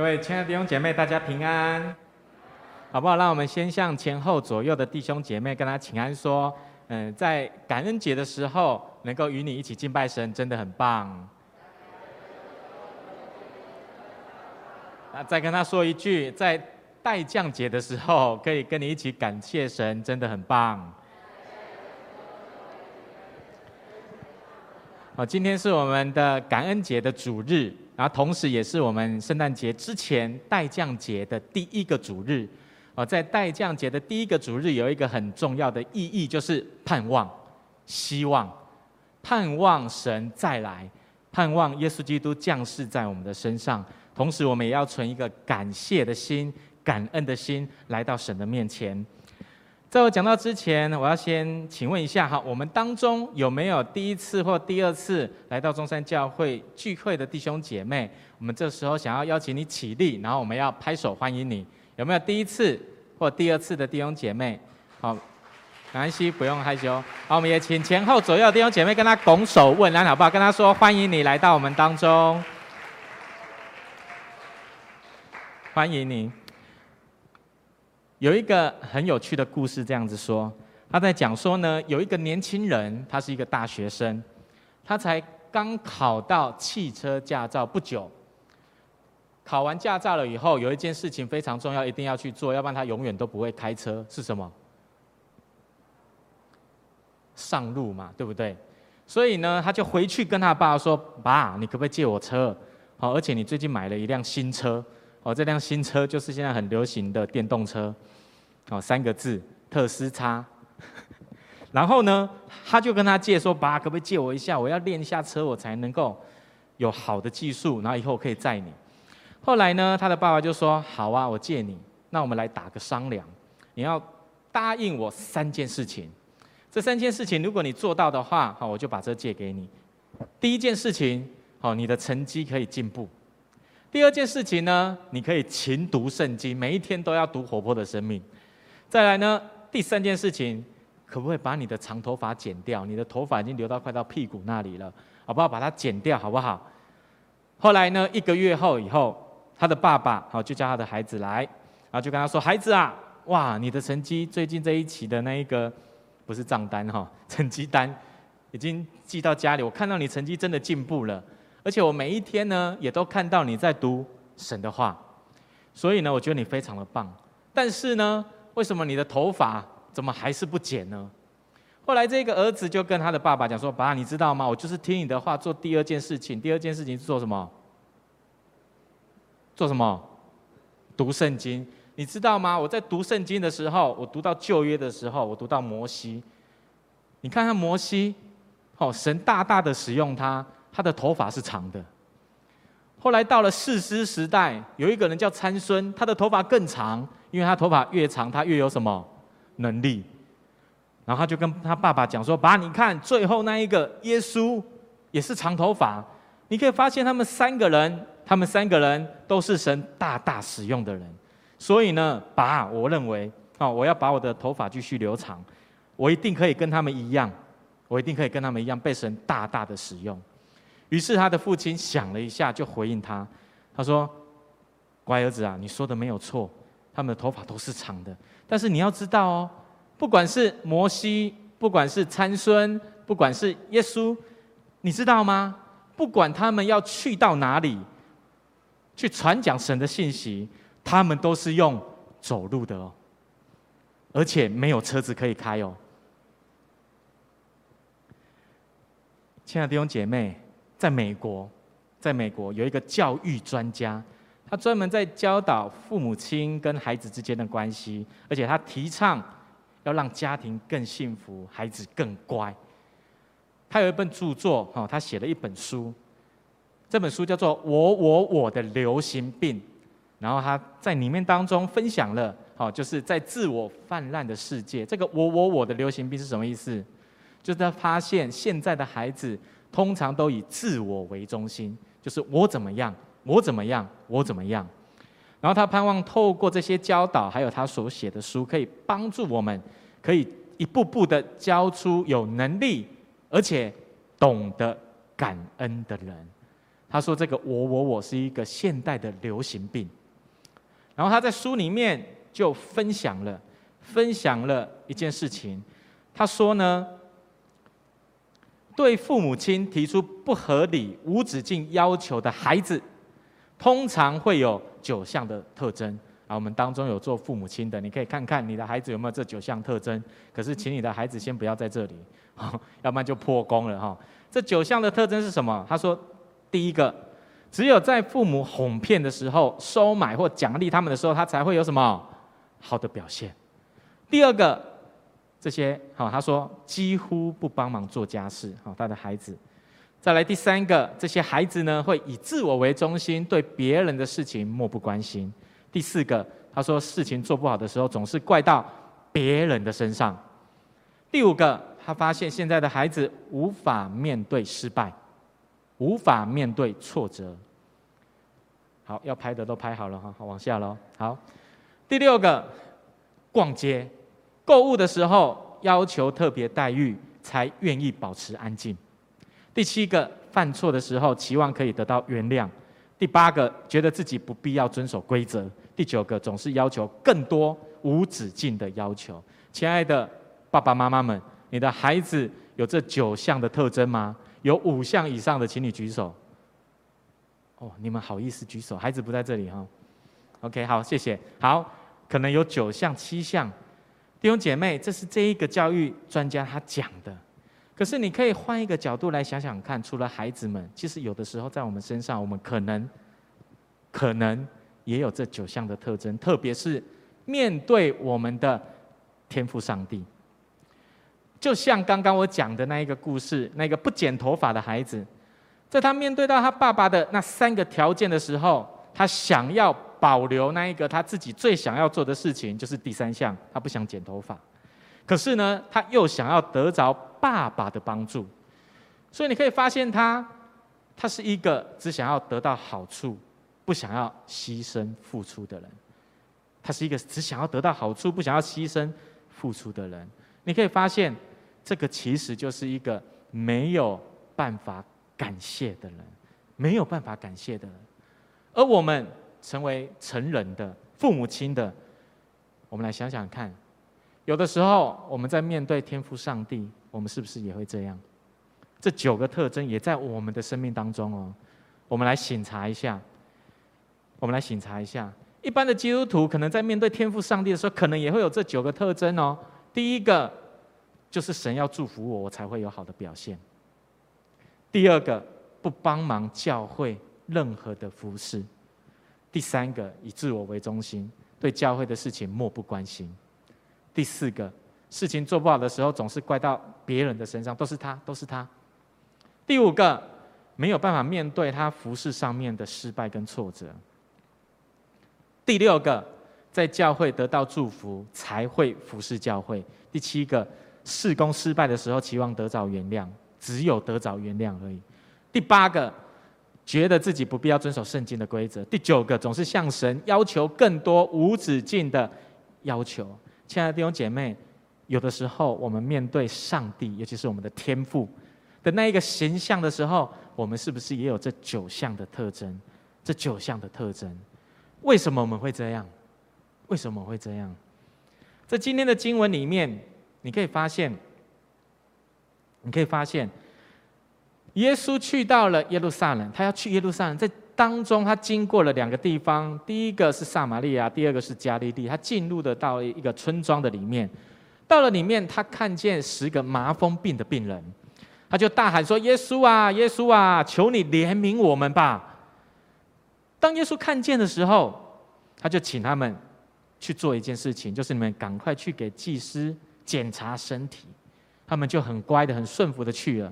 各位亲爱的弟兄姐妹，大家平安，好不好？让我们先向前后左右的弟兄姐妹跟他请安，说：嗯，在感恩节的时候，能够与你一起敬拜神，真的很棒。那再跟他说一句，在待降节的时候，可以跟你一起感谢神，真的很棒。好，今天是我们的感恩节的主日，然后同时也是我们圣诞节之前待降节的第一个主日。哦，在待降节的第一个主日，有一个很重要的意义，就是盼望、希望、盼望神再来，盼望耶稣基督降世在我们的身上。同时，我们也要存一个感谢的心、感恩的心，来到神的面前。在我讲到之前，我要先请问一下哈，我们当中有没有第一次或第二次来到中山教会聚会的弟兄姐妹？我们这时候想要邀请你起立，然后我们要拍手欢迎你。有没有第一次或第二次的弟兄姐妹？好，南希，不用害羞。好，我们也请前后左右弟兄姐妹跟他拱手问安，好不好？跟他说欢迎你来到我们当中，欢迎你。有一个很有趣的故事，这样子说，他在讲说呢，有一个年轻人，他是一个大学生，他才刚考到汽车驾照不久。考完驾照了以后，有一件事情非常重要，一定要去做，要不然他永远都不会开车。是什么？上路嘛，对不对？所以呢，他就回去跟他爸说：“爸，你可不可以借我车？好，而且你最近买了一辆新车。”哦，这辆新车就是现在很流行的电动车，哦，三个字，特斯拉。然后呢，他就跟他借说：“爸，可不可以借我一下？我要练一下车，我才能够有好的技术，然后以后可以载你。”后来呢，他的爸爸就说：“好啊，我借你。那我们来打个商量，你要答应我三件事情。这三件事情，如果你做到的话，好，我就把车借给你。第一件事情，好，你的成绩可以进步。”第二件事情呢，你可以勤读圣经，每一天都要读活泼的生命。再来呢，第三件事情，可不可以把你的长头发剪掉？你的头发已经留到快到屁股那里了，好不好？把它剪掉，好不好？后来呢，一个月后以后，他的爸爸好就叫他的孩子来，然后就跟他说：“孩子啊，哇，你的成绩最近这一期的那一个不是账单哈，成绩单已经寄到家里，我看到你成绩真的进步了。”而且我每一天呢，也都看到你在读神的话，所以呢，我觉得你非常的棒。但是呢，为什么你的头发怎么还是不剪呢？后来这个儿子就跟他的爸爸讲说：“爸，你知道吗？我就是听你的话做第二件事情。第二件事情是做什么？做什么？读圣经。你知道吗？我在读圣经的时候，我读到旧约的时候，我读到摩西。你看看摩西，哦，神大大的使用他。”他的头发是长的。后来到了四师时代，有一个人叫参孙，他的头发更长，因为他头发越长，他越有什么能力。然后他就跟他爸爸讲说：“爸，你看最后那一个耶稣也是长头发。你可以发现他们三个人，他们三个人都是神大大使用的人。所以呢，爸，我认为啊，我要把我的头发继续留长，我一定可以跟他们一样，我一定可以跟他们一样被神大大的使用。”于是他的父亲想了一下，就回应他，他说：“乖儿子啊，你说的没有错，他们的头发都是长的。但是你要知道哦，不管是摩西，不管是参孙，不管是耶稣，你知道吗？不管他们要去到哪里，去传讲神的信息，他们都是用走路的哦，而且没有车子可以开哦。”亲爱的弟兄姐妹。在美国，在美国有一个教育专家，他专门在教导父母亲跟孩子之间的关系，而且他提倡要让家庭更幸福，孩子更乖。他有一本著作，哈，他写了一本书，这本书叫做《我我我的流行病》，然后他在里面当中分享了，好，就是在自我泛滥的世界，这个“我我我的流行病”是什么意思？就是他发现现在的孩子。通常都以自我为中心，就是我怎么样，我怎么样，我怎么样。然后他盼望透过这些教导，还有他所写的书，可以帮助我们，可以一步步的教出有能力而且懂得感恩的人。他说这个我我我是一个现代的流行病。然后他在书里面就分享了分享了一件事情，他说呢，对父母亲提出不合理无止境要求的孩子，通常会有九项的特征。啊，我们当中有做父母亲的，你可以看看你的孩子有没有这九项特征。可是，请你的孩子先不要在这里，要不然就破功了哈。这九项的特征是什么？他说，第一个，只有在父母哄骗的时候、收买或奖励他们的时候，他才会有什么好的表现。第二个，这些好，他说几乎不帮忙做家事，好，他的孩子。再来第三个，这些孩子呢，会以自我为中心，对别人的事情漠不关心。第四个，他说事情做不好的时候，总是怪到别人的身上。第五个，他发现现在的孩子无法面对失败，无法面对挫折。好，要拍的都拍好了哈，好，往下喽。好，第六个，逛街、购物的时候要求特别待遇，才愿意保持安静。第七个，犯错的时候期望可以得到原谅。第八个，觉得自己不必要遵守规则；第九个，总是要求更多、无止境的要求。亲爱的爸爸妈妈们，你的孩子有这九项的特征吗？有五项以上的，请你举手。哦，你们好意思举手？孩子不在这里哈。OK，好，谢谢。好，可能有九项、七项。弟兄姐妹，这是这一个教育专家他讲的。可是你可以换一个角度来想想看，除了孩子们，其实有的时候在我们身上，我们可能可能也有这九项的特征，特别是面对我们的天赋上帝。就像刚刚我讲的那一个故事，那个不剪头发的孩子，在他面对到他爸爸的那三个条件的时候，他想要保留那一个他自己最想要做的事情，就是第三项，他不想剪头发。可是呢，他又想要得着爸爸的帮助，所以你可以发现他，他是一个只想要得到好处，不想要牺牲付出的人。他是一个只想要得到好处，不想要牺牲付出的人。你可以发现，这个其实就是一个没有办法感谢的人，没有办法感谢的人。而我们成为成人的父母亲的，我们来想想看。有的时候，我们在面对天父上帝，我们是不是也会这样？这九个特征也在我们的生命当中哦。我们来醒察一下，我们来醒察一下。一般的基督徒可能在面对天父上帝的时候，可能也会有这九个特征哦。第一个就是神要祝福我，我才会有好的表现。第二个，不帮忙教会任何的服事。第三个，以自我为中心，对教会的事情漠不关心。第四个，事情做不好的时候，总是怪到别人的身上，都是他，都是他。第五个，没有办法面对他服饰上面的失败跟挫折。第六个，在教会得到祝福才会服侍教会。第七个，事工失败的时候，期望得着原谅，只有得着原谅而已。第八个，觉得自己不必要遵守圣经的规则。第九个，总是向神要求更多无止境的要求。亲爱的弟兄姐妹，有的时候我们面对上帝，尤其是我们的天赋的那一个形象的时候，我们是不是也有这九项的特征？这九项的特征，为什么我们会这样？为什么会这样？在今天的经文里面，你可以发现，你可以发现，耶稣去到了耶路撒冷，他要去耶路撒冷，在。当中，他经过了两个地方，第一个是撒玛利亚，第二个是加利利。他进入的到一个村庄的里面，到了里面，他看见十个麻风病的病人，他就大喊说：“耶稣啊，耶稣啊，求你怜悯我们吧！”当耶稣看见的时候，他就请他们去做一件事情，就是你们赶快去给祭司检查身体。他们就很乖的、很顺服的去了。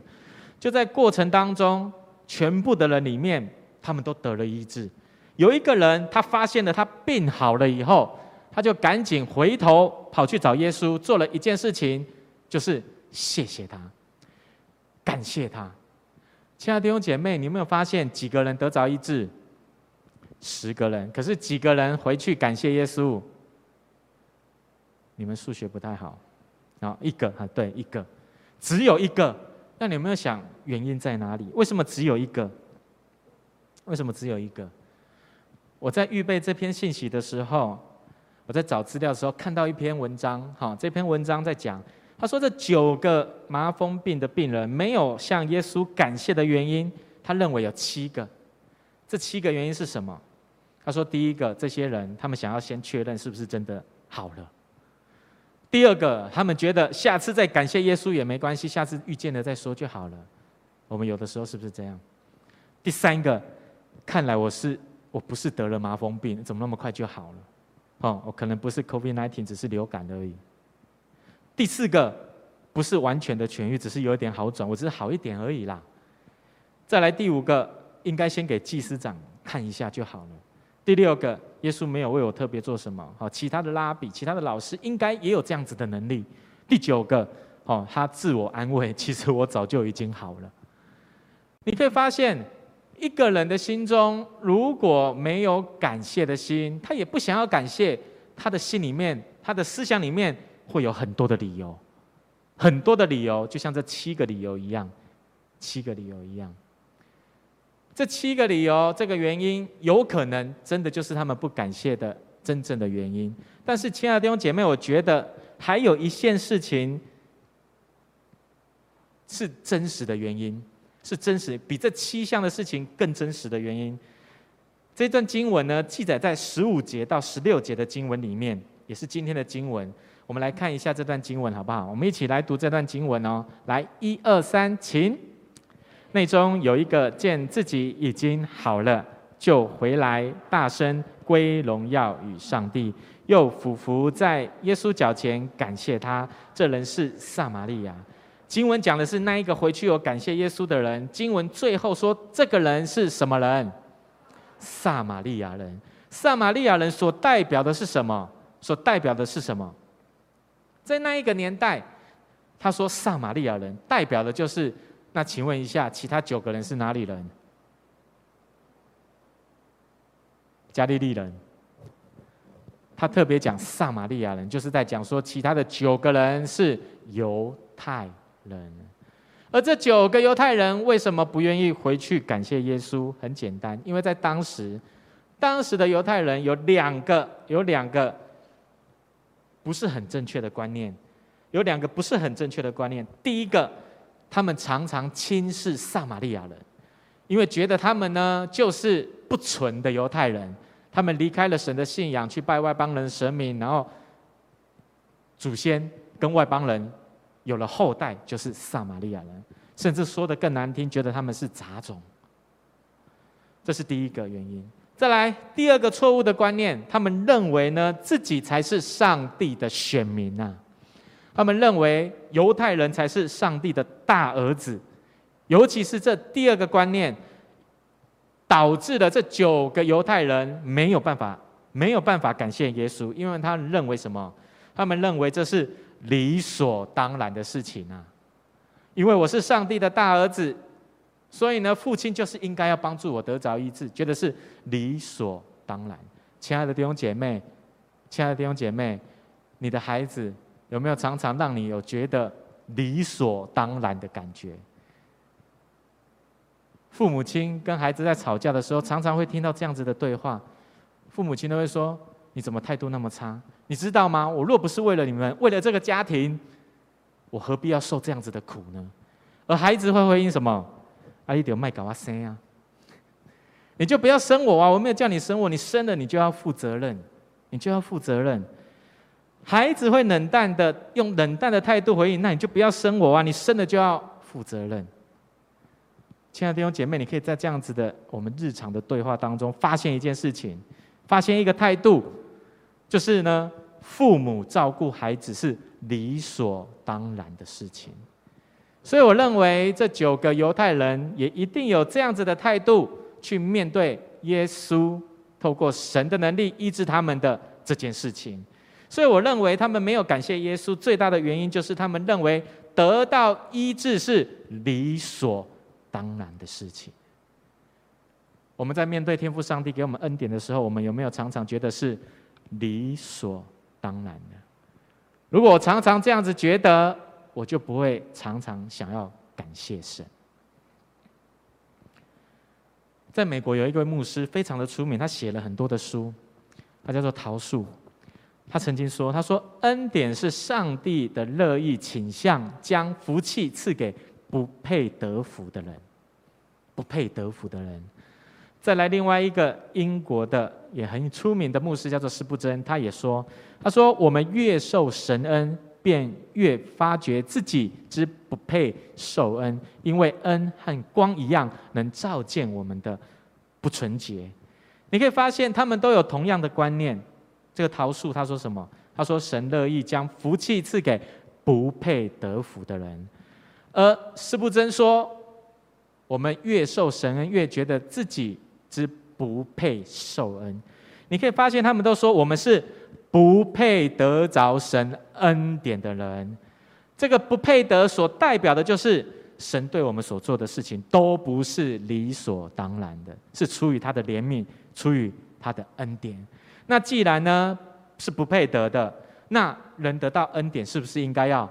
就在过程当中，全部的人里面。他们都得了医治。有一个人，他发现了他病好了以后，他就赶紧回头跑去找耶稣，做了一件事情，就是谢谢他，感谢他。亲爱的弟兄姐妹，你有没有发现几个人得着医治？十个人。可是几个人回去感谢耶稣？你们数学不太好。然后一个啊，对，一个，只有一个。那你有没有想原因在哪里？为什么只有一个？为什么只有一个？我在预备这篇信息的时候，我在找资料的时候看到一篇文章，哈，这篇文章在讲，他说这九个麻风病的病人没有向耶稣感谢的原因，他认为有七个，这七个原因是什么？他说第一个，这些人他们想要先确认是不是真的好了；第二个，他们觉得下次再感谢耶稣也没关系，下次遇见了再说就好了。我们有的时候是不是这样？第三个，看来我是。我不是得了麻风病，怎么那么快就好了？哦，我可能不是 COVID-19，只是流感而已。第四个，不是完全的痊愈，只是有一点好转，我只是好一点而已啦。再来第五个，应该先给祭司长看一下就好了。第六个，耶稣没有为我特别做什么，好，其他的拉比、其他的老师应该也有这样子的能力。第九个，哦，他自我安慰，其实我早就已经好了。你可以发现。一个人的心中如果没有感谢的心，他也不想要感谢，他的心里面、他的思想里面会有很多的理由，很多的理由，就像这七个理由一样，七个理由一样。这七个理由，这个原因有可能真的就是他们不感谢的真正的原因。但是，亲爱的弟兄姐妹，我觉得还有一件事情是真实的原因。是真实，比这七项的事情更真实的原因。这段经文呢，记载在十五节到十六节的经文里面，也是今天的经文。我们来看一下这段经文，好不好？我们一起来读这段经文哦。来，一二三，请。内中有一个见自己已经好了，就回来大声归荣耀与上帝，又俯伏在耶稣脚前感谢他。这人是撒玛利亚。经文讲的是那一个回去有感谢耶稣的人。经文最后说，这个人是什么人？撒玛利亚人。撒玛利亚人所代表的是什么？所代表的是什么？在那一个年代，他说撒玛利亚人代表的就是。那请问一下，其他九个人是哪里人？加利利人。他特别讲撒玛利亚人，就是在讲说其他的九个人是犹太人，而这九个犹太人为什么不愿意回去感谢耶稣？很简单，因为在当时，当时的犹太人有两个，有两个不是很正确的观念，有两个不是很正确的观念。第一个，他们常常轻视撒玛利亚人，因为觉得他们呢就是不纯的犹太人，他们离开了神的信仰，去拜外邦人神明，然后祖先跟外邦人。有了后代就是撒玛利亚人，甚至说得更难听，觉得他们是杂种。这是第一个原因。再来第二个错误的观念，他们认为呢自己才是上帝的选民呐、啊，他们认为犹太人才是上帝的大儿子，尤其是这第二个观念，导致了这九个犹太人没有办法没有办法感谢耶稣，因为他们认为什么？他们认为这是。理所当然的事情啊，因为我是上帝的大儿子，所以呢，父亲就是应该要帮助我得着医治，觉得是理所当然。亲爱的弟兄姐妹，亲爱的弟兄姐妹，你的孩子有没有常常让你有觉得理所当然的感觉？父母亲跟孩子在吵架的时候，常常会听到这样子的对话，父母亲都会说：“你怎么态度那么差？”你知道吗？我若不是为了你们，为了这个家庭，我何必要受这样子的苦呢？而孩子会回应什么？阿姨，得卖搞我生啊！你就不要生我啊！我没有叫你生我，你生了你就要负责任，你就要负责任。孩子会冷淡的用冷淡的态度回应，那你就不要生我啊！你生了就要负责任。亲爱的弟兄姐妹，你可以在这样子的我们日常的对话当中，发现一件事情，发现一个态度。就是呢，父母照顾孩子是理所当然的事情，所以我认为这九个犹太人也一定有这样子的态度去面对耶稣透过神的能力医治他们的这件事情。所以我认为他们没有感谢耶稣最大的原因，就是他们认为得到医治是理所当然的事情。我们在面对天父上帝给我们恩典的时候，我们有没有常常觉得是？理所当然的。如果我常常这样子觉得，我就不会常常想要感谢神。在美国有一位牧师非常的出名，他写了很多的书，他叫做桃树。他曾经说：“他说恩典是上帝的乐意倾向，将福气赐给不配得福的人，不配得福的人。”再来另外一个英国的也很出名的牧师叫做施布真，他也说：“他说我们越受神恩，便越发觉自己之不配受恩，因为恩和光一样，能照见我们的不纯洁。”你可以发现他们都有同样的观念。这个桃树他说什么？他说神乐意将福气赐给不配得福的人，而施布真说，我们越受神恩，越觉得自己之不配受恩。你可以发现他们都说我们是不配得着神恩典的人。这个不配得所代表的就是神对我们所做的事情都不是理所当然的，是出于他的怜悯，出于他的恩典。那既然呢是不配得的，那人得到恩典是不是应该要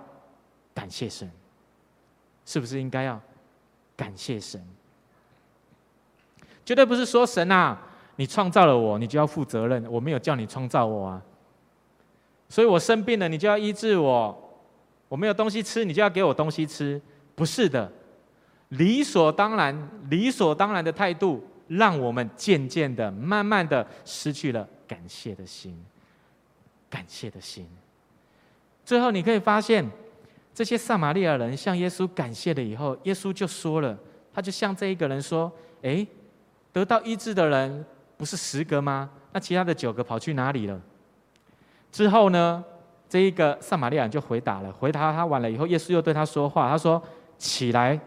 感谢神？是不是应该要感谢神？绝对不是说神啊，你创造了我，你就要负责任。我没有叫你创造我啊，所以我生病了，你就要医治我。我没有东西吃，你就要给我东西吃。不是的，理所当然，理所当然的态度，让我们渐渐的、慢慢的失去了。感谢的心，感谢的心。最后，你可以发现，这些撒玛利亚人向耶稣感谢了以后，耶稣就说了，他就向这一个人说：“诶，得到医治的人不是十个吗？那其他的九个跑去哪里了？”之后呢，这一个撒玛利亚人就回答了，回答他完了以后，耶稣又对他说话，他说：“起来，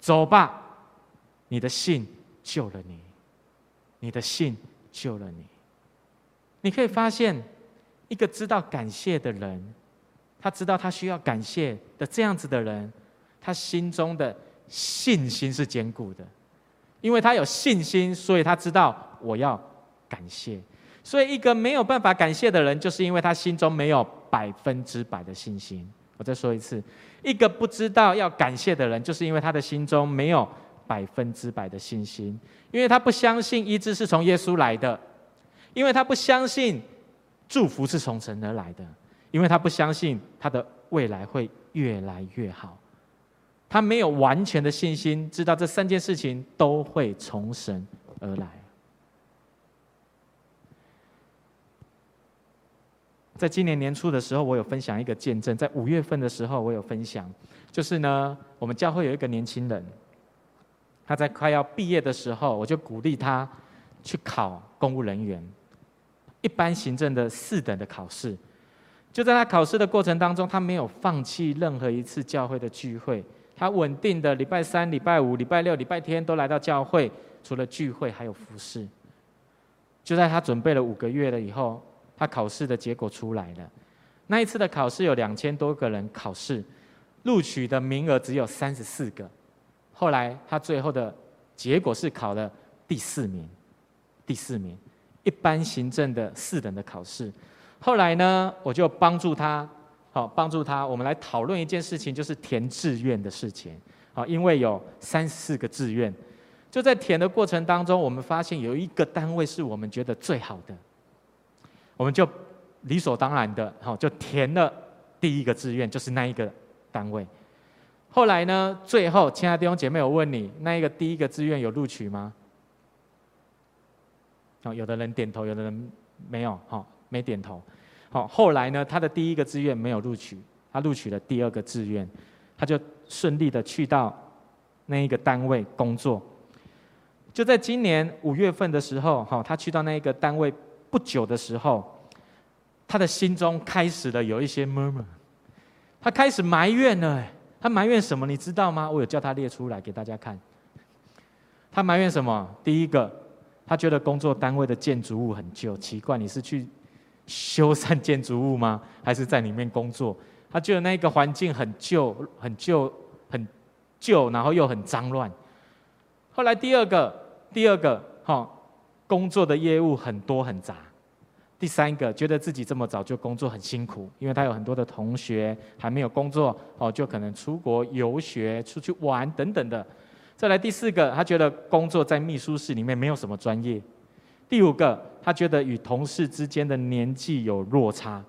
走吧，你的信救了你，你的信救了你。”你可以发现，一个知道感谢的人，他知道他需要感谢的这样子的人，他心中的信心是坚固的，因为他有信心，所以他知道我要感谢。所以，一个没有办法感谢的人，就是因为他心中没有百分之百的信心。我再说一次，一个不知道要感谢的人，就是因为他的心中没有百分之百的信心，因为他不相信医治是从耶稣来的。因为他不相信祝福是从神而来的，因为他不相信他的未来会越来越好，他没有完全的信心，知道这三件事情都会从神而来。在今年年初的时候，我有分享一个见证；在五月份的时候，我有分享，就是呢，我们教会有一个年轻人，他在快要毕业的时候，我就鼓励他去考公务人员。一般行政的四等的考试，就在他考试的过程当中，他没有放弃任何一次教会的聚会，他稳定的礼拜三、礼拜五、礼拜六、礼拜天都来到教会，除了聚会还有服侍。就在他准备了五个月了以后，他考试的结果出来了。那一次的考试有两千多个人考试，录取的名额只有三十四个。后来他最后的结果是考了第四名，第四名。一般行政的四等的考试，后来呢，我就帮助他，好帮助他。我们来讨论一件事情，就是填志愿的事情。好，因为有三四个志愿，就在填的过程当中，我们发现有一个单位是我们觉得最好的，我们就理所当然的，好就填了第一个志愿，就是那一个单位。后来呢，最后，亲爱的弟兄姐妹，我问你，那一个第一个志愿有录取吗？哦，有的人点头，有的人没有，哈，没点头。好，后来呢，他的第一个志愿没有录取，他录取了第二个志愿，他就顺利的去到那一个单位工作。就在今年五月份的时候，哈，他去到那一个单位不久的时候，他的心中开始了有一些 murmur，他开始埋怨了。他埋怨什么？你知道吗？我有叫他列出来给大家看。他埋怨什么？第一个。他觉得工作单位的建筑物很旧，奇怪，你是去修缮建筑物吗？还是在里面工作？他觉得那个环境很旧、很旧、很旧，然后又很脏乱。后来第二个，第二个，哈，工作的业务很多很杂。第三个，觉得自己这么早就工作很辛苦，因为他有很多的同学还没有工作，哦，就可能出国游学、出去玩等等的。再来第四个，他觉得工作在秘书室里面没有什么专业。第五个，他觉得与同事之间的年纪有落差。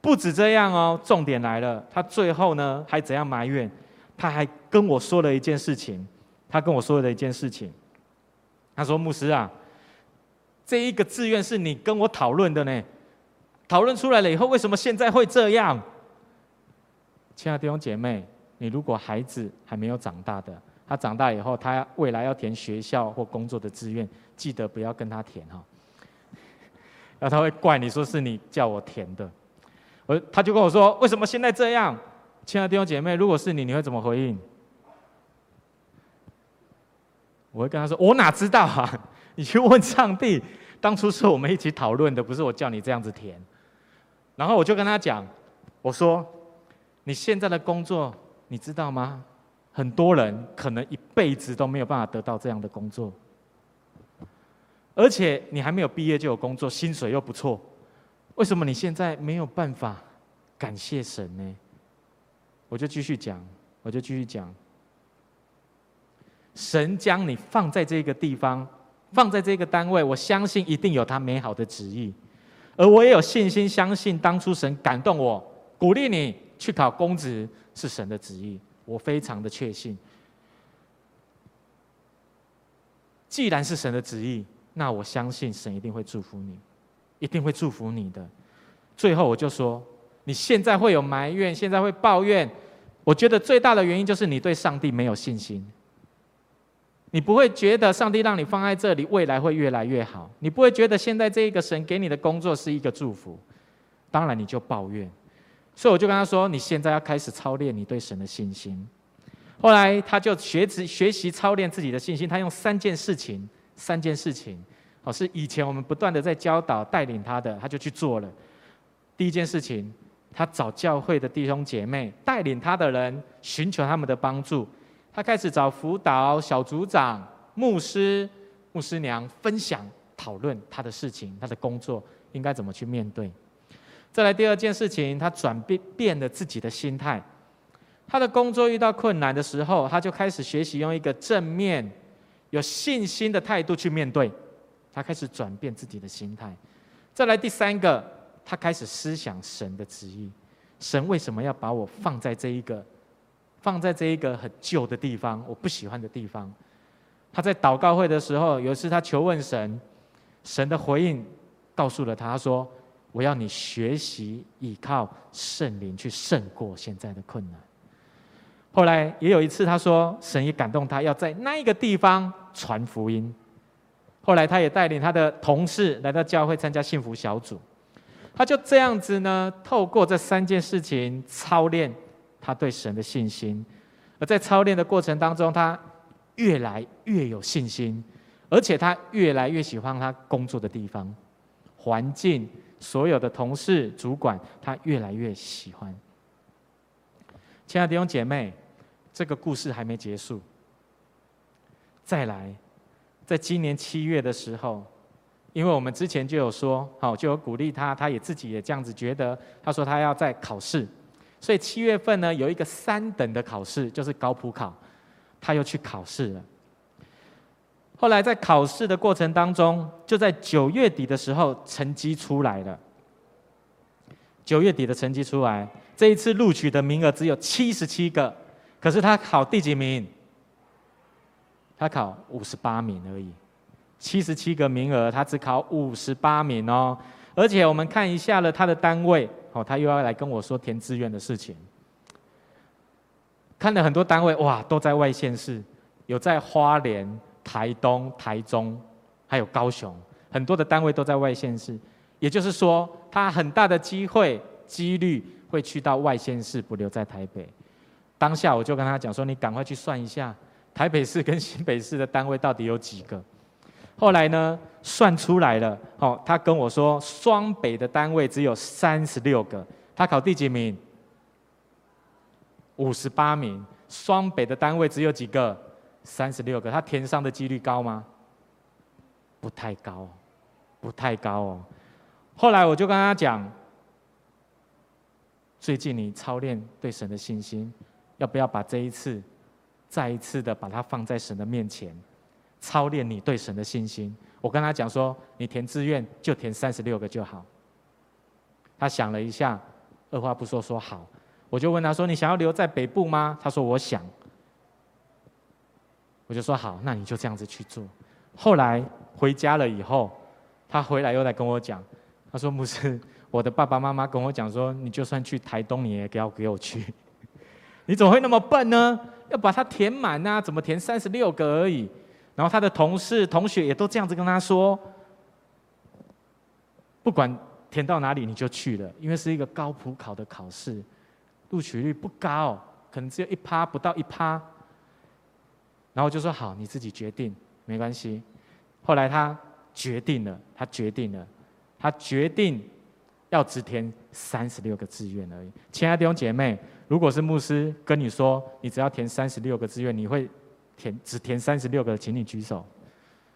不止这样哦，重点来了，他最后呢还怎样埋怨？他还跟我说了一件事情，他跟我说了一件事情。他说：“牧师啊，这一个志愿是你跟我讨论的呢，讨论出来了以后，为什么现在会这样？”亲爱的弟兄姐妹，你如果孩子还没有长大的，他长大以后，他未来要填学校或工作的志愿，记得不要跟他填哈，然后他会怪你说是你叫我填的。我他就跟我说，为什么现在这样？亲爱的弟兄姐妹，如果是你，你会怎么回应？我会跟他说，我哪知道啊？你去问上帝，当初是我们一起讨论的，不是我叫你这样子填。然后我就跟他讲，我说，你现在的工作，你知道吗？很多人可能一辈子都没有办法得到这样的工作，而且你还没有毕业就有工作，薪水又不错，为什么你现在没有办法感谢神呢？我就继续讲，我就继续讲，神将你放在这个地方，放在这个单位，我相信一定有他美好的旨意，而我也有信心相信，当初神感动我，鼓励你去考公职是神的旨意。我非常的确信，既然是神的旨意，那我相信神一定会祝福你，一定会祝福你的。最后我就说，你现在会有埋怨，现在会抱怨，我觉得最大的原因就是你对上帝没有信心。你不会觉得上帝让你放在这里，未来会越来越好。你不会觉得现在这一个神给你的工作是一个祝福，当然你就抱怨。所以我就跟他说：“你现在要开始操练你对神的信心。”后来他就学习学习操练自己的信心。他用三件事情，三件事情，哦，是以前我们不断的在教导带领他的，他就去做了。第一件事情，他找教会的弟兄姐妹带领他的人，寻求他们的帮助。他开始找辅导小组长、牧师、牧师娘分享讨论他的事情，他的工作应该怎么去面对。再来第二件事情，他转变变了自己的心态。他的工作遇到困难的时候，他就开始学习用一个正面、有信心的态度去面对。他开始转变自己的心态。再来第三个，他开始思想神的旨意。神为什么要把我放在这一个，放在这一个很旧的地方，我不喜欢的地方？他在祷告会的时候，有一次他求问神，神的回应告诉了他，说。我要你学习依靠圣灵去胜过现在的困难。后来也有一次，他说神也感动他，要在那一个地方传福音。后来他也带领他的同事来到教会参加幸福小组。他就这样子呢，透过这三件事情操练他对神的信心。而在操练的过程当中，他越来越有信心，而且他越来越喜欢他工作的地方、环境。所有的同事、主管，他越来越喜欢。亲爱的弟兄姐妹，这个故事还没结束。再来，在今年七月的时候，因为我们之前就有说，好，就有鼓励他，他也自己也这样子觉得。他说他要再考试，所以七月份呢，有一个三等的考试，就是高普考，他又去考试了。后来在考试的过程当中，就在九月底的时候，成绩出来了。九月底的成绩出来，这一次录取的名额只有七十七个，可是他考第几名？他考五十八名而已，七十七个名额，他只考五十八名哦。而且我们看一下了他的单位，哦，他又要来跟我说填志愿的事情。看了很多单位，哇，都在外县市，有在花莲。台东、台中，还有高雄，很多的单位都在外县市，也就是说，他很大的机会、几率会去到外县市，不留在台北。当下我就跟他讲说：“你赶快去算一下，台北市跟新北市的单位到底有几个？”后来呢，算出来了，哦，他跟我说，双北的单位只有三十六个，他考第几名？五十八名，双北的单位只有几个？三十六个，他填上的几率高吗？不太高，不太高哦。后来我就跟他讲，最近你操练对神的信心，要不要把这一次再一次的把它放在神的面前，操练你对神的信心。我跟他讲说，你填志愿就填三十六个就好。他想了一下，二话不说说好。我就问他说：“你想要留在北部吗？”他说：“我想。”我就说：“好，那你就这样子去做。”后来回家了以后，他回来又来跟我讲，他说：“牧师，我的爸爸妈妈跟我讲说，你就算去台东，你也要给我去。你怎么会那么笨呢？要把它填满啊？怎么填三十六个而已？”然后他的同事、同学也都这样子跟他说：“不管填到哪里，你就去了，因为是一个高普考的考试。”录取率不高，可能只有一趴不到一趴。然后就说好，你自己决定，没关系。后来他决定了，他决定了，他决定要只填三十六个志愿而已。亲爱的弟兄姐妹，如果是牧师跟你说，你只要填三十六个志愿，你会填只填三十六个，请你举手。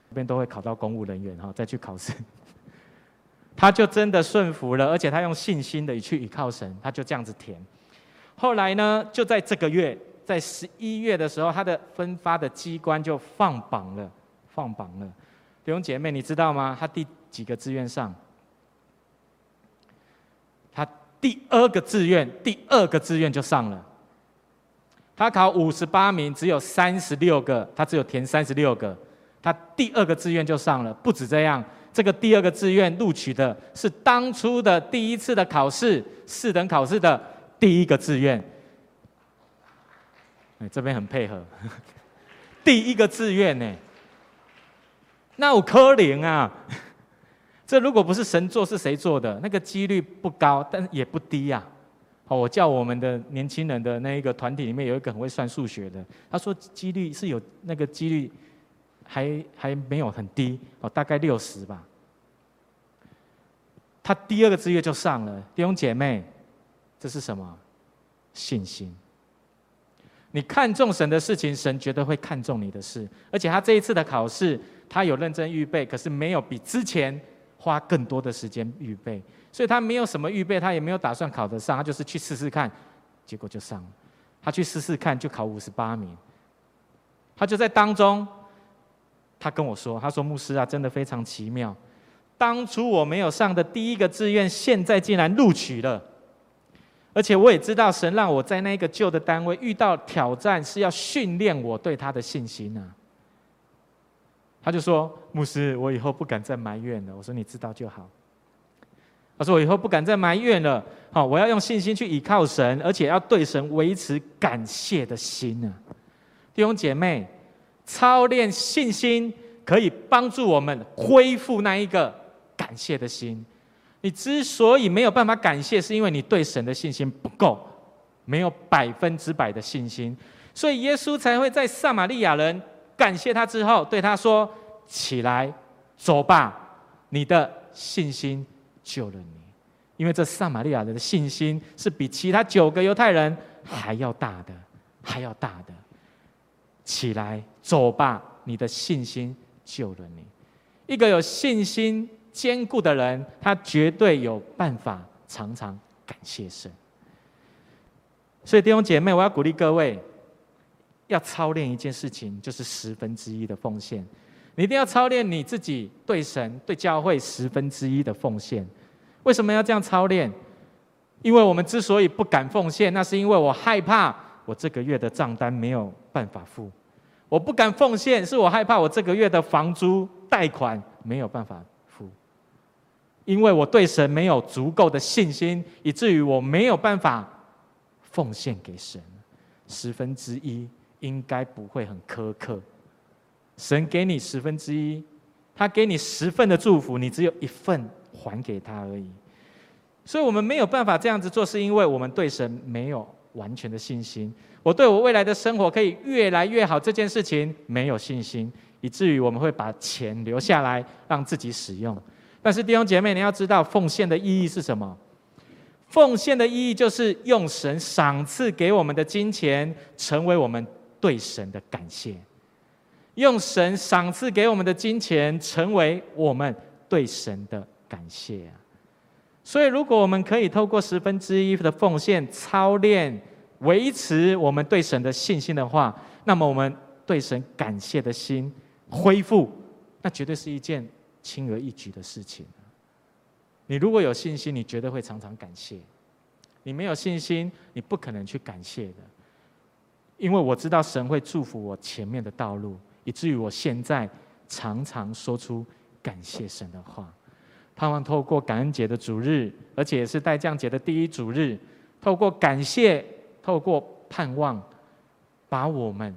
这边都会考到公务人员哈，再去考试。他就真的顺服了，而且他用信心的去倚靠神，他就这样子填。后来呢，就在这个月，在十一月的时候，他的分发的机关就放榜了，放榜了。弟兄姐妹，你知道吗？他第几个志愿上？他第二个志愿，第二个志愿就上了。他考五十八名，只有三十六个，他只有填三十六个，他第二个志愿就上了。不止这样，这个第二个志愿录取的是当初的第一次的考试，四等考试的。第一个志愿，哎，这边很配合。第一个志愿呢，那我可怜啊！这如果不是神做，是谁做的？那个几率不高，但也不低呀。好，我叫我们的年轻人的那一个团体里面有一个很会算数学的，他说几率是有那个几率还还没有很低哦，大概六十吧。他第二个志愿就上了，弟兄姐妹。这是什么？信心。你看重神的事情，神绝对会看重你的事。而且他这一次的考试，他有认真预备，可是没有比之前花更多的时间预备，所以他没有什么预备，他也没有打算考得上，他就是去试试看，结果就上了。他去试试看，就考五十八名。他就在当中，他跟我说：“他说牧师啊，真的非常奇妙，当初我没有上的第一个志愿，现在竟然录取了。”而且我也知道，神让我在那个旧的单位遇到挑战，是要训练我对他的信心啊。他就说：“牧师，我以后不敢再埋怨了。”我说：“你知道就好。”他说：“我以后不敢再埋怨了。好，我要用信心去倚靠神，而且要对神维持感谢的心啊。”弟兄姐妹，操练信心可以帮助我们恢复那一个感谢的心。你之所以没有办法感谢，是因为你对神的信心不够，没有百分之百的信心，所以耶稣才会在撒玛利亚人感谢他之后，对他说：“起来，走吧，你的信心救了你。”因为这撒玛利亚人的信心是比其他九个犹太人还要大的，还要大的。起来，走吧，你的信心救了你。一个有信心。坚固的人，他绝对有办法常常感谢神。所以弟兄姐妹，我要鼓励各位，要操练一件事情，就是十分之一的奉献。你一定要操练你自己对神、对教会十分之一的奉献。为什么要这样操练？因为我们之所以不敢奉献，那是因为我害怕我这个月的账单没有办法付。我不敢奉献，是我害怕我这个月的房租贷款没有办法付。因为我对神没有足够的信心，以至于我没有办法奉献给神。十分之一应该不会很苛刻。神给你十分之一，他给你十份的祝福，你只有一份还给他而已。所以我们没有办法这样子做，是因为我们对神没有完全的信心。我对我未来的生活可以越来越好这件事情没有信心，以至于我们会把钱留下来让自己使用。但是弟兄姐妹，你要知道奉献的意义是什么？奉献的意义就是用神赏赐给我们的金钱，成为我们对神的感谢；用神赏赐给我们的金钱，成为我们对神的感谢啊！所以，如果我们可以透过十分之一的奉献操练维持我们对神的信心的话，那么我们对神感谢的心恢复，那绝对是一件轻而易举的事情。你如果有信心，你绝对会常常感谢；你没有信心，你不可能去感谢的。因为我知道神会祝福我前面的道路，以至于我现在常常说出感谢神的话。盼望透过感恩节的主日，而且也是待降节的第一主日，透过感谢，透过盼望，把我们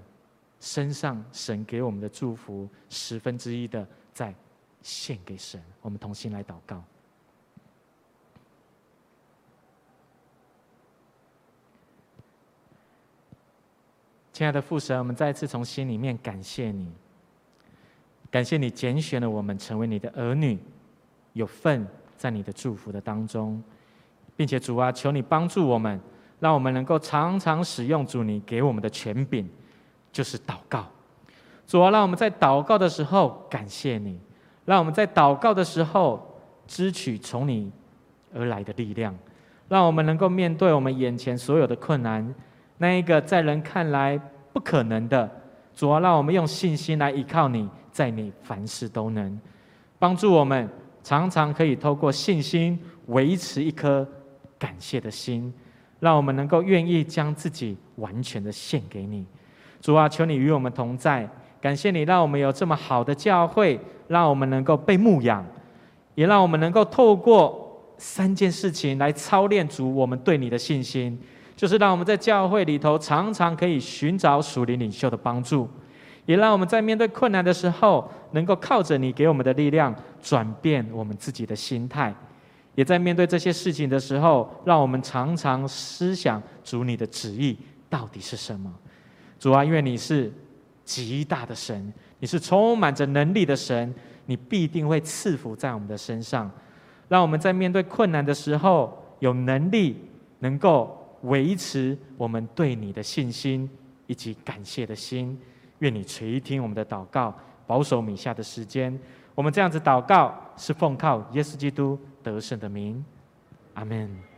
身上神给我们的祝福十分之一的再献给神。我们同心来祷告。亲爱的父神，我们再一次从心里面感谢你，感谢你拣选了我们成为你的儿女，有份在你的祝福的当中，并且主啊，求你帮助我们，让我们能够常常使用主你给我们的权柄，就是祷告。主啊，让我们在祷告的时候感谢你，让我们在祷告的时候支取从你而来的力量，让我们能够面对我们眼前所有的困难。那一个在人看来不可能的，主啊，让我们用信心来依靠你，在你凡事都能帮助我们，常常可以透过信心维持一颗感谢的心，让我们能够愿意将自己完全的献给你。主啊，求你与我们同在，感谢你让我们有这么好的教会，让我们能够被牧养，也让我们能够透过三件事情来操练主我们对你的信心。就是让我们在教会里头常常可以寻找属灵领袖的帮助，也让我们在面对困难的时候，能够靠着你给我们的力量转变我们自己的心态，也在面对这些事情的时候，让我们常常思想主你的旨意到底是什么。主啊，因为你是极大的神，你是充满着能力的神，你必定会赐福在我们的身上，让我们在面对困难的时候有能力能够。维持我们对你的信心以及感谢的心，愿你垂听我们的祷告，保守米下的时间。我们这样子祷告，是奉靠耶稣基督得胜的名，阿门。